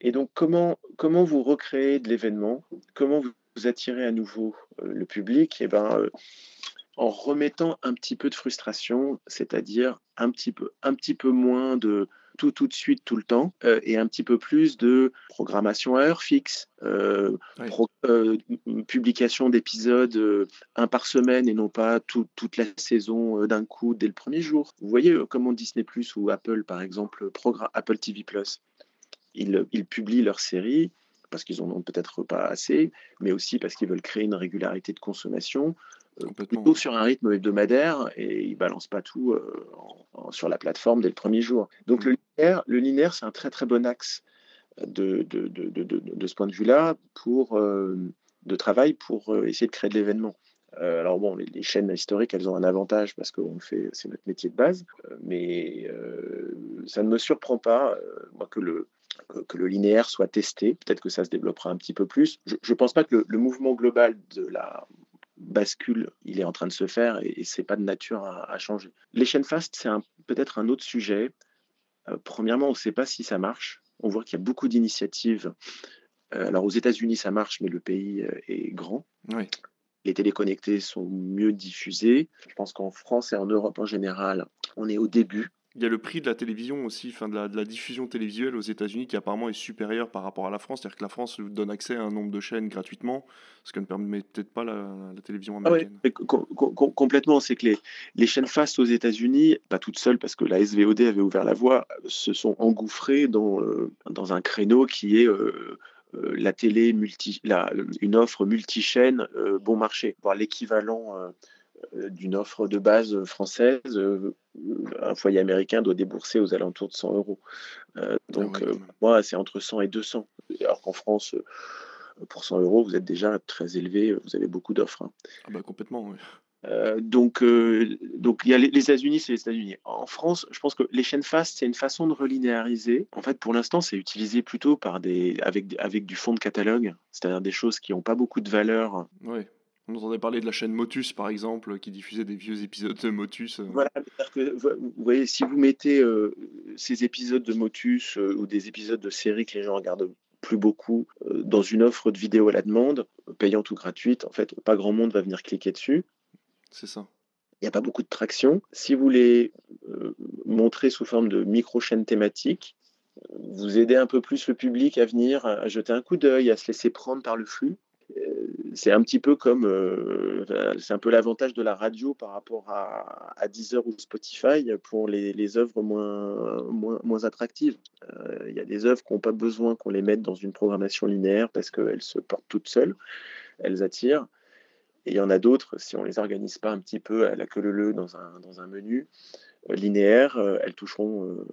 Et donc, comment, comment vous recréez de l'événement? Comment vous attirez à nouveau euh, le public? Eh ben, en remettant un petit peu de frustration, c'est-à-dire un un petit peu moins de, tout tout de suite, tout le temps, euh, et un petit peu plus de programmation à heure fixe, euh, euh, publication d'épisodes un par semaine et non pas toute la saison d'un coup dès le premier jour. Vous voyez comment Disney Plus ou Apple, par exemple, Apple TV Plus, ils, ils publient leurs séries parce qu'ils en ont peut-être pas assez, mais aussi parce qu'ils veulent créer une régularité de consommation plutôt sur un rythme hebdomadaire et ils balancent pas tout euh, sur la plateforme dès le premier jour. Donc le linéaire, le linéaire c'est un très très bon axe de, de, de, de ce point de vue-là pour euh, de travail pour euh, essayer de créer de l'événement. alors bon, les, chaînes historiques, elles ont un avantage parce qu'on fait, c'est notre métier de base, mais ça ne me surprend pas, moi, que le, que le linéaire soit testé. Peut-être que ça se développera un petit peu plus. Je ne pense pas que le, le, mouvement global de la bascule, il est en train de se faire et, c'est pas de nature à, changer. Les chaînes fast, c'est peut-être un autre sujet. Euh, premièrement, on ne sait pas si ça marche. On voit qu'il y a beaucoup d'initiatives. Euh, alors aux États-Unis, ça marche, mais le pays euh, est grand. Les téléconnectés sont mieux diffusés. Je pense qu'en France et en Europe en général, on est au début. Il y a le prix de la télévision aussi, enfin de, la, diffusion télévisuelle aux États-Unis qui apparemment est supérieur par rapport à la France. C'est-à-dire que la France donne accès à un nombre de chaînes gratuitement, ce que ne permet peut-être pas la, télévision ah américaine. complètement, c'est que les, les, chaînes fast aux États-Unis, pas toutes seules parce que la SVOD avait ouvert la voie, se sont engouffrées dans, euh, dans un créneau qui est euh, euh, la télé multi, la, une offre multi-chaîne bon marché, voire l'équivalent d'une offre de base française, euh, un foyer américain doit débourser aux alentours de 100 euros. Euh, donc, ah moi, c'est entre 100 et 200. Alors qu'en France, pour 100 euros, vous êtes déjà très élevé, vous avez beaucoup d'offres. Hein. Ah bah complètement, oui. Euh, donc, euh, donc, il y a les, États-Unis, c'est les États-Unis. En France, je pense que les chaînes fast, c'est une façon de relinéariser. En fait, pour l'instant, c'est utilisé plutôt par des, avec, avec du fond de catalogue, c'est-à-dire des choses qui n'ont pas beaucoup de valeur. Oui. On entendait parler de la chaîne Motus, par exemple, qui diffusait des vieux épisodes de Motus. Euh. Voilà, que, vous voyez, si vous mettez ces épisodes de Motus ou des épisodes de séries que les gens regardent plus beaucoup dans une offre de vidéo à la demande, payante ou gratuite, en fait, pas grand monde va venir cliquer dessus. C'est ça. Il n'y a pas beaucoup de traction. Si vous les euh, montrez sous forme de micro-chaînes thématiques, vous aidez un peu plus le public à venir, à, jeter un coup d'œil, à se laisser prendre par le flux. Euh, c'est un petit peu comme, euh, c'est un peu l'avantage de la radio par rapport à, Deezer ou Spotify pour les, œuvres moins, moins, moins attractives. Il y a des œuvres qui n'ont pas besoin qu'on les mette dans une programmation linéaire parce qu'elles se portent toutes seules, elles attirent. Et il y en a d'autres, si on ne les organise pas un petit peu à la queue leu dans un, dans un menu euh, linéaire, euh, elles, toucheront, euh,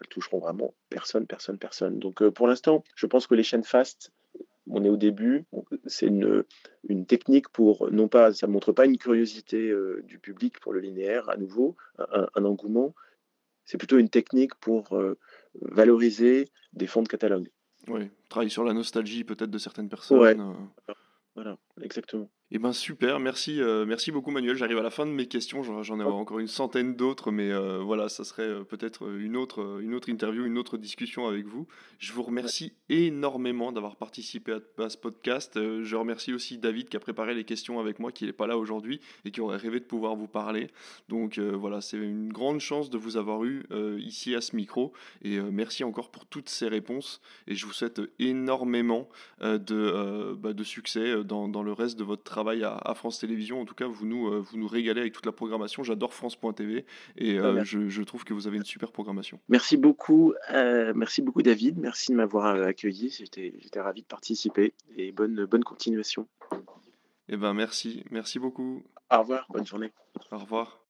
elles toucheront vraiment personne, personne, personne. Donc pour l'instant, je pense que les chaînes fast, on est au début, c'est une, une, technique pour, non pas, ça ne montre pas une curiosité du public pour le linéaire, à nouveau, un, engouement, c'est plutôt une technique pour valoriser des fonds de catalogue. Oui, travailler sur la nostalgie peut-être de certaines personnes. Voilà, exactement. Eh ben super, merci, euh, merci beaucoup Manuel. J'arrive à la fin de mes questions, j'en ai encore une centaine d'autres, mais euh, voilà, ça serait euh, peut-être une autre, une autre interview, une autre discussion avec vous. Je vous remercie énormément d'avoir participé à, ce podcast. je remercie aussi David qui a préparé les questions avec moi, qui n'est pas là aujourd'hui et qui aurait rêvé de pouvoir vous parler. Donc voilà, c'est une grande chance de vous avoir eu ici à ce micro et merci encore pour toutes ces réponses et je vous souhaite énormément de, bah, de succès dans, dans le reste de votre travail travail à, France Télévisions. En tout cas, vous nous, euh, vous nous régalez avec toute la programmation. J'adore France.tv et euh, je, je, trouve que vous avez une super programmation. Merci beaucoup, euh, merci beaucoup David. Merci de m'avoir accueilli. J'étais, j'étais ravi de participer et bonne, bonne continuation. Eh ben merci, merci beaucoup. Au revoir, bonne journée. Au revoir.